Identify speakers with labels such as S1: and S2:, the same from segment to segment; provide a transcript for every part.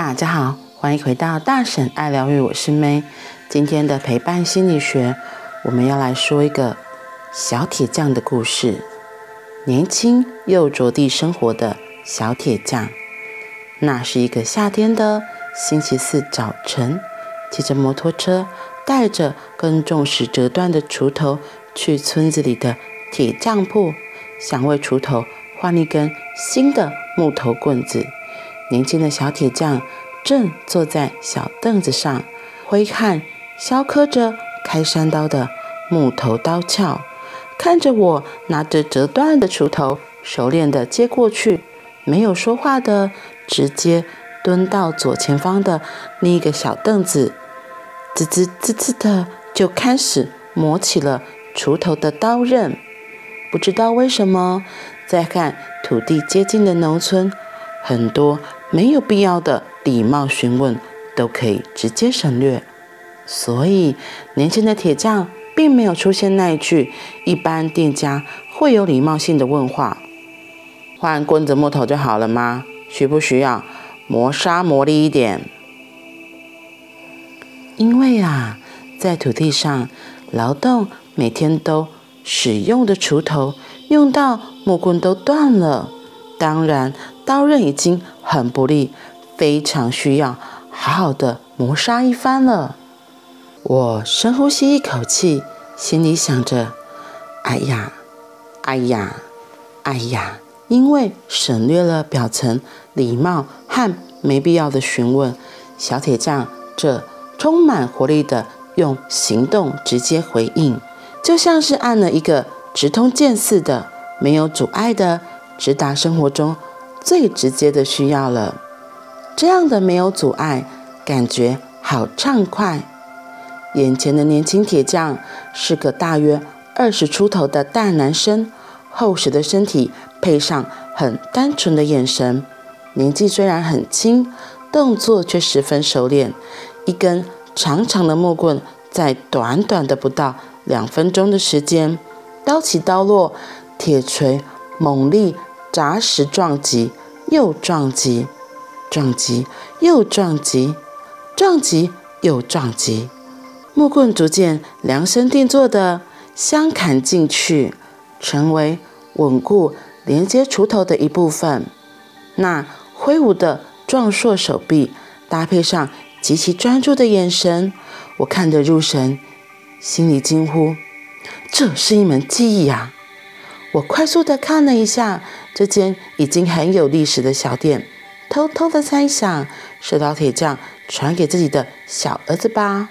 S1: 大家好，欢迎回到大婶爱疗愈，我是 May。今天的陪伴心理学，我们要来说一个小铁匠的故事。年轻又着地生活的小铁匠。那是一个夏天的星期四早晨，骑着摩托车，带着耕种时折断的锄头，去村子里的铁匠铺，想为锄头换一根新的木头棍子。年轻的小铁匠正坐在小凳子上，挥汗削刻着开山刀的木头刀鞘，看着我拿着折断的锄头，熟练地接过去，没有说话的，直接蹲到左前方的另一个小凳子，滋滋滋滋的就开始磨起了锄头的刀刃。不知道为什么，在看土地接近的农村，很多。没有必要的礼貌询问都可以直接省略，所以年轻的铁匠并没有出现那一句一般店家会有礼貌性的问话：“换棍子木头就好了吗？需不需要磨砂磨利一点？”因为啊，在土地上劳动每天都使用的锄头用到木棍都断了，当然。刀刃已经很不利，非常需要好好的磨砂一番了。我深呼吸一口气，心里想着：“哎呀，哎呀，哎呀！”因为省略了表层礼貌和没必要的询问，小铁匠这充满活力的用行动直接回应，就像是按了一个直通键似的，没有阻碍的直达生活中。最直接的需要了，这样的没有阻碍，感觉好畅快。眼前的年轻铁匠是个大约二十出头的大男生，厚实的身体配上很单纯的眼神，年纪虽然很轻，动作却十分熟练。一根长长的木棍，在短短的不到两分钟的时间，刀起刀落，铁锤猛力。砸石撞击，又撞击，撞击又撞击，撞击又撞击，木棍逐渐量身定做的相砍进去，成为稳固连接锄头的一部分。那挥舞的壮硕手臂，搭配上极其专注的眼神，我看得入神，心里惊呼：这是一门技艺呀！我快速地看了一下这间已经很有历史的小店，偷偷地猜想是老铁匠传给自己的小儿子吧？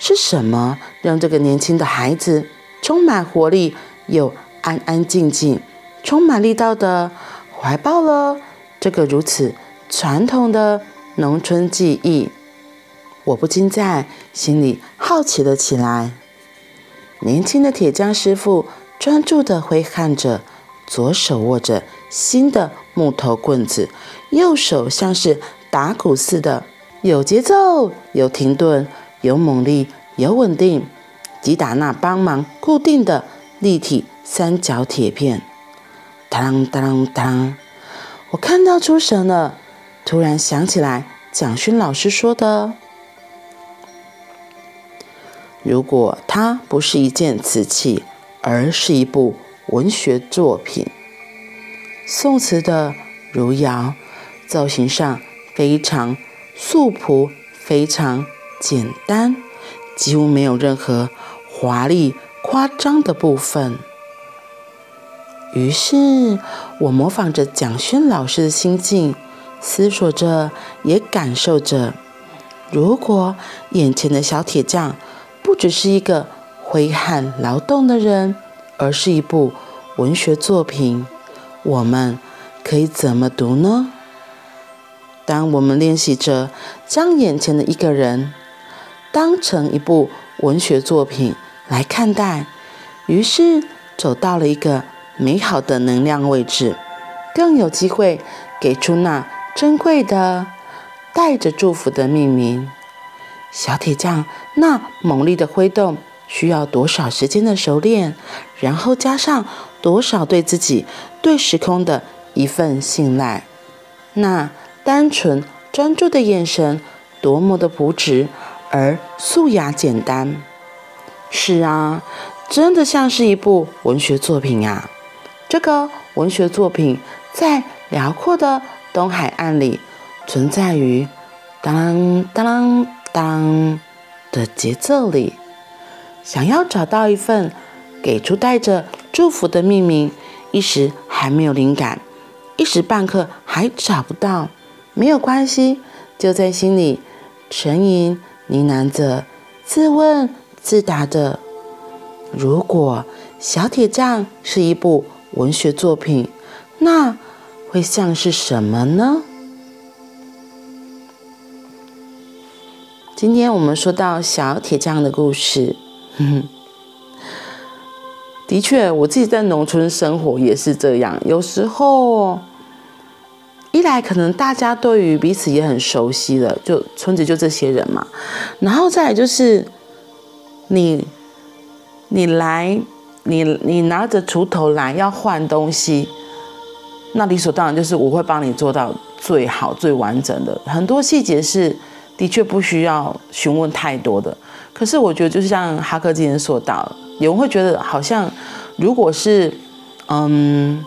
S1: 是什么让这个年轻的孩子充满活力又安安静静、充满力道的怀抱了这个如此传统的农村技艺？我不禁在心里好奇了起来。年轻的铁匠师傅。专注地挥汗着，左手握着新的木头棍子，右手像是打鼓似的，有节奏、有停顿、有猛力、有稳定，击打那帮忙固定的立体三角铁片。当当当！我看到出神了，突然想起来蒋勋老师说的：“如果它不是一件瓷器。”而是一部文学作品。宋词的汝窑，造型上非常素朴，非常简单，几乎没有任何华丽夸张的部分。于是，我模仿着蒋勋老师的心境，思索着，也感受着：如果眼前的小铁匠不只是一个。挥汗劳动的人，而是一部文学作品。我们可以怎么读呢？当我们练习着将眼前的一个人当成一部文学作品来看待，于是走到了一个美好的能量位置，更有机会给出那珍贵的、带着祝福的命名。小铁匠那猛力的挥动。需要多少时间的熟练，然后加上多少对自己、对时空的一份信赖，那单纯专注的眼神多么的朴实而素雅简单。是啊，真的像是一部文学作品啊！这个文学作品在辽阔的东海岸里，存在于当当当的节奏里。想要找到一份给出带着祝福的命名，一时还没有灵感，一时半刻还找不到，没有关系，就在心里沉吟呢喃着，自问。自答着，如果小铁匠是一部文学作品，那会像是什么呢？今天我们说到小铁匠的故事，哼哼，的确，我自己在农村生活也是这样。有时候，一来可能大家对于彼此也很熟悉了，就村子就这些人嘛，然后再来就是。你，你来，你你拿着锄头来要换东西，那理所当然就是我会帮你做到最好最完整的。很多细节是的确不需要询问太多的。可是我觉得，就像哈克今天说到，有人会觉得好像如果是嗯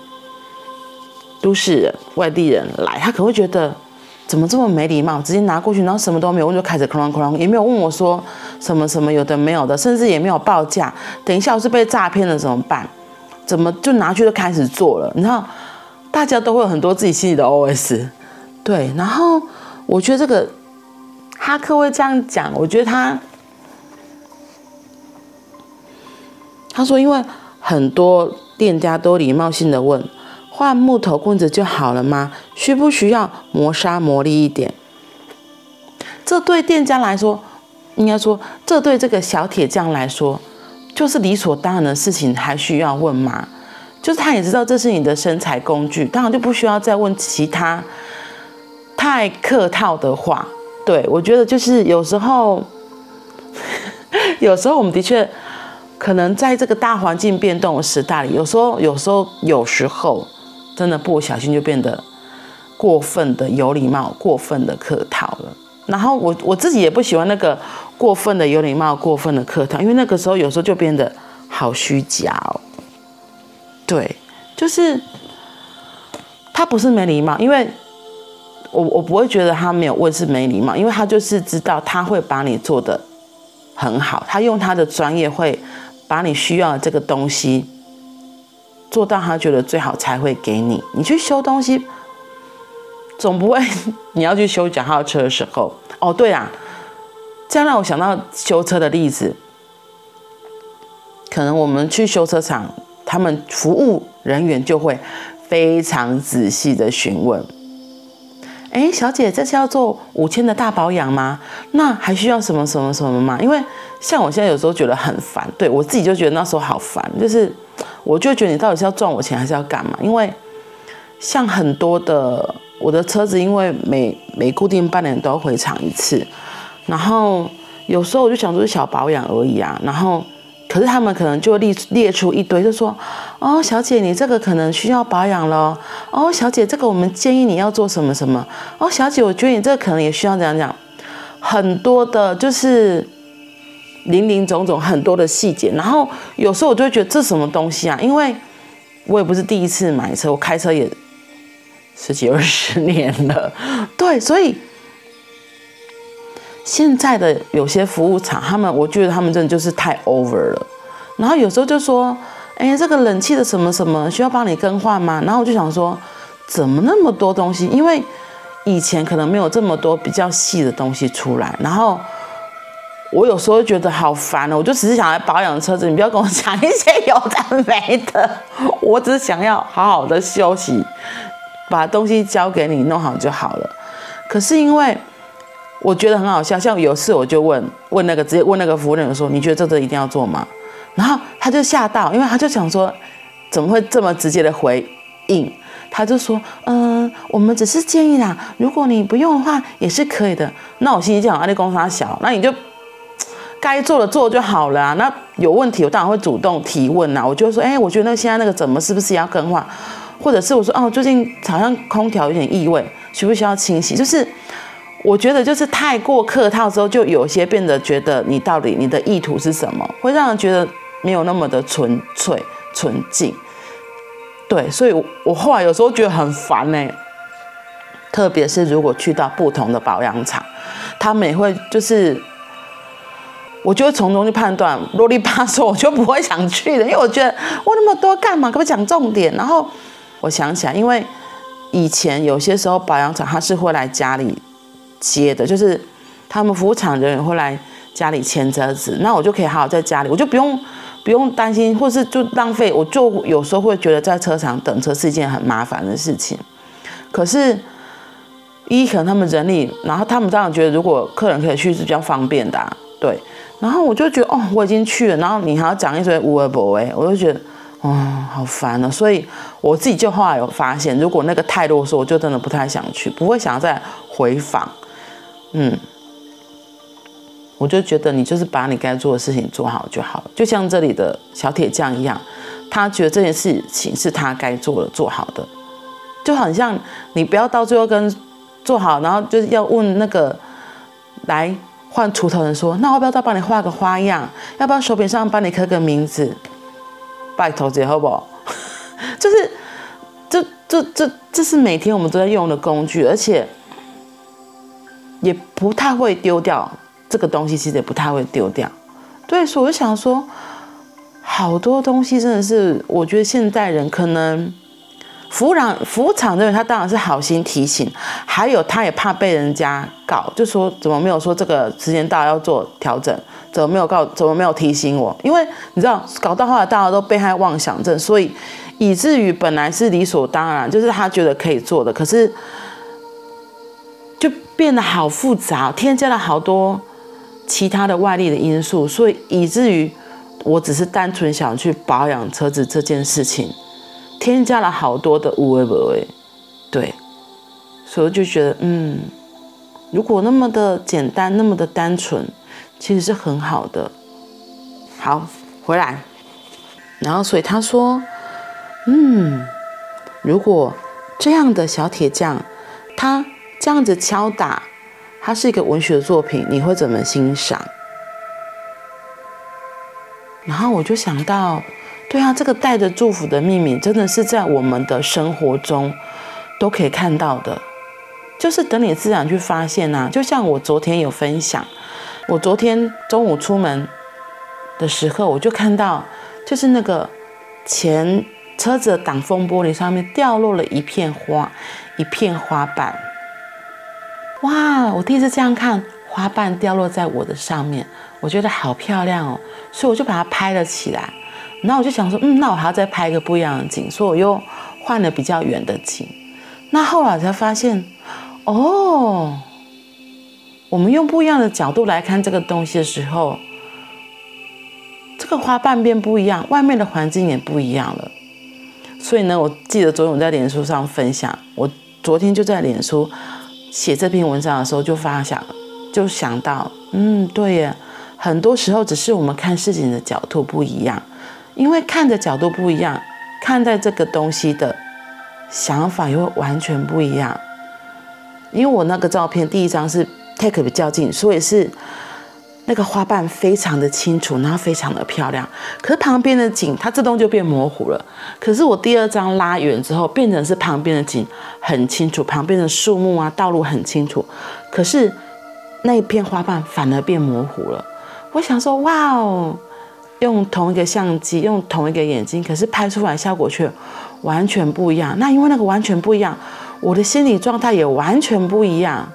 S1: 都市人、外地人来，他可能会觉得。怎么这么没礼貌？直接拿过去，然后什么都没有问，就开始哐哐，也没有问我说什么什么有的没有的，甚至也没有报价。等一下我是被诈骗了怎么办？怎么就拿去就开始做了？你知道，大家都会有很多自己心里的 OS。对，然后我觉得这个哈克会这样讲，我觉得他他说，因为很多店家都礼貌性的问。换木头棍子就好了吗？需不需要磨砂磨利一点？这对店家来说，应该说，这对这个小铁匠来说，就是理所当然的事情，还需要问吗？就是他也知道这是你的生财工具，当然就不需要再问其他太客套的话。对，我觉得就是有时候，有时候我们的确可能在这个大环境变动的时代里，有时候，有时候，有时候。真的不小心就变得过分的有礼貌，过分的客套了。然后我我自己也不喜欢那个过分的有礼貌，过分的客套，因为那个时候有时候就变得好虚假哦。对，就是他不是没礼貌，因为我我不会觉得他没有问是没礼貌，因为他就是知道他会把你做的很好，他用他的专业会把你需要的这个东西。做到他觉得最好才会给你。你去修东西，总不会你要去修脚踏车的时候，哦，对啊，这样让我想到修车的例子。可能我们去修车厂，他们服务人员就会非常仔细的询问。哎，小姐，这是要做五千的大保养吗？那还需要什么什么什么吗？因为像我现在有时候觉得很烦，对我自己就觉得那时候好烦，就是。我就觉得你到底是要赚我钱还是要干嘛？因为像很多的我的车子，因为每每固定半年都要回厂一次，然后有时候我就想说是小保养而已啊。然后可是他们可能就列列出一堆，就说：“哦，小姐，你这个可能需要保养咯。哦，小姐，这个我们建议你要做什么什么。哦，小姐，我觉得你这个可能也需要怎样讲，很多的，就是。”林林总总很多的细节，然后有时候我就会觉得这什么东西啊？因为我也不是第一次买车，我开车也十几二十年了，对，所以现在的有些服务厂，他们我觉得他们真的就是太 over 了。然后有时候就说，哎，这个冷气的什么什么需要帮你更换吗？然后我就想说，怎么那么多东西？因为以前可能没有这么多比较细的东西出来，然后。我有时候觉得好烦哦，我就只是想来保养车子，你不要跟我讲一些有的没的。我只是想要好好的休息，把东西交给你弄好就好了。可是因为我觉得很好笑，像有次我就问问那个直接问那个服务人员说：“你觉得这个一定要做吗？”然后他就吓到，因为他就想说怎么会这么直接的回应？他就说：“嗯，我们只是建议啦，如果你不用的话也是可以的。”那我心里就想：“阿里公司小，那你就。”该做的做就好了，那有问题我当然会主动提问啊。我就说，哎，我觉得那现在那个怎么是不是要更换？或者是我说，哦，最近好像空调有点异味，需不需要清洗？就是我觉得就是太过客套之后，就有些变得觉得你到底你的意图是什么，会让人觉得没有那么的纯粹纯净。对，所以我我后来有时候觉得很烦呢。特别是如果去到不同的保养厂，他们也会就是，我就会从中去判断啰里吧嗦，我就不会想去的，因为我觉得我那么多干嘛？可不讲重点？然后我想起来，因为以前有些时候保养厂他是会来家里接的，就是他们服务厂人员会来家里签车子，那我就可以好好在家里，我就不用不用担心，或是就浪费，我就有时候会觉得在车场等车是一件很麻烦的事情，可是。一可能他们人力，然后他们当然觉得如果客人可以去是比较方便的，啊，对。然后我就觉得哦，我已经去了，然后你还要讲一堆无微不为，我就觉得哦，好烦啊。所以我自己就后来有发现，如果那个太啰嗦，我就真的不太想去，不会想要再回访。嗯，我就觉得你就是把你该做的事情做好就好，就像这里的小铁匠一样，他觉得这件事情是他该做的，做好的，就很像你不要到最后跟。做好，然后就是要问那个来换锄头人说：“那要不要再帮你画个花样？要不要手柄上帮你刻个名字？拜托姐，好不好？” 就是，这、这、这、这是每天我们都在用的工具，而且也不太会丢掉这个东西，其实也不太会丢掉。对，所以我就想说，好多东西真的是，我觉得现代人可能。服务厂服务厂的人，他当然是好心提醒，还有他也怕被人家告，就说怎么没有说这个时间到要做调整，怎么没有告，怎么没有提醒我？因为你知道，搞到后来大家都被害妄想症，所以以至于本来是理所当然，就是他觉得可以做的，可是就变得好复杂，添加了好多其他的外力的因素，所以以至于我只是单纯想去保养车子这件事情。添加了好多的无为不为，对，所以就觉得，嗯，如果那么的简单，那么的单纯，其实是很好的。好，回来，然后所以他说，嗯，如果这样的小铁匠，他这样子敲打，它是一个文学作品，你会怎么欣赏？然后我就想到。对啊，这个带着祝福的秘密，真的是在我们的生活中都可以看到的。就是等你自然去发现、啊。就像我昨天有分享，我昨天中午出门的时候，我就看到，就是那个前车子挡风玻璃上面掉落了一片花，一片花瓣。哇，我第一次这样看花瓣掉落在我的上面，我觉得好漂亮哦，所以我就把它拍了起来。然后我就想说，嗯，那我还要再拍一个不一样的景，所以我又换了比较远的景。那后来才发现，哦，我们用不一样的角度来看这个东西的时候，这个花瓣变不一样，外面的环境也不一样了。所以呢，我记得昨天我在脸书上分享，我昨天就在脸书写这篇文章的时候就发想，就想到，嗯，对呀，很多时候只是我们看事情的角度不一样。因为看的角度不一样，看待这个东西的想法也会完全不一样。因为我那个照片第一张是 take 比较近，所以是那个花瓣非常的清楚，然后非常的漂亮。可是旁边的景它自动就变模糊了。可是我第二张拉远之后，变成是旁边的景很清楚，旁边的树木啊、道路很清楚。可是那一片花瓣反而变模糊了。我想说，哇哦！用同一个相机，用同一个眼睛，可是拍出来效果却完全不一样。那因为那个完全不一样，我的心理状态也完全不一样。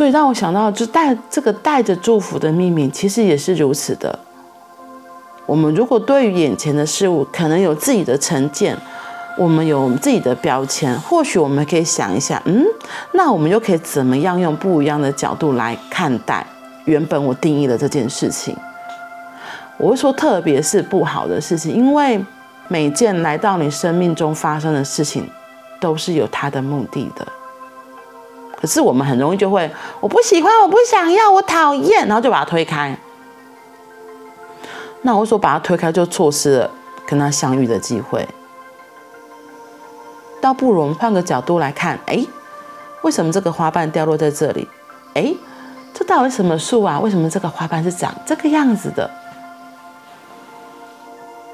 S1: 所以让我想到，就带这个带着祝福的秘密，其实也是如此的。我们如果对于眼前的事物，可能有自己的成见，我们有自己的标签，或许我们可以想一下，嗯，那我们又可以怎么样用不一样的角度来看待？原本我定义的这件事情，我会说，特别是不好的事情，因为每件来到你生命中发生的事情，都是有它的目的的。可是我们很容易就会，我不喜欢，我不想要，我讨厌，然后就把它推开。那我说把它推开，就错失了跟他相遇的机会。倒不如我们换个角度来看，哎，为什么这个花瓣掉落在这里？诶，这到底什么树啊？为什么这个花瓣是长这个样子的？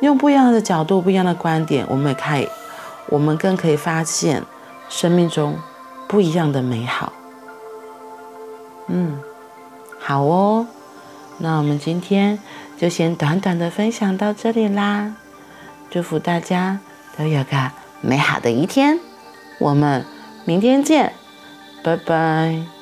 S1: 用不一样的角度、不一样的观点，我们也可以，我们更可以发现生命中不一样的美好。嗯，好哦，那我们今天就先短短的分享到这里啦。祝福大家都有个美好的一天，我们明天见，拜拜。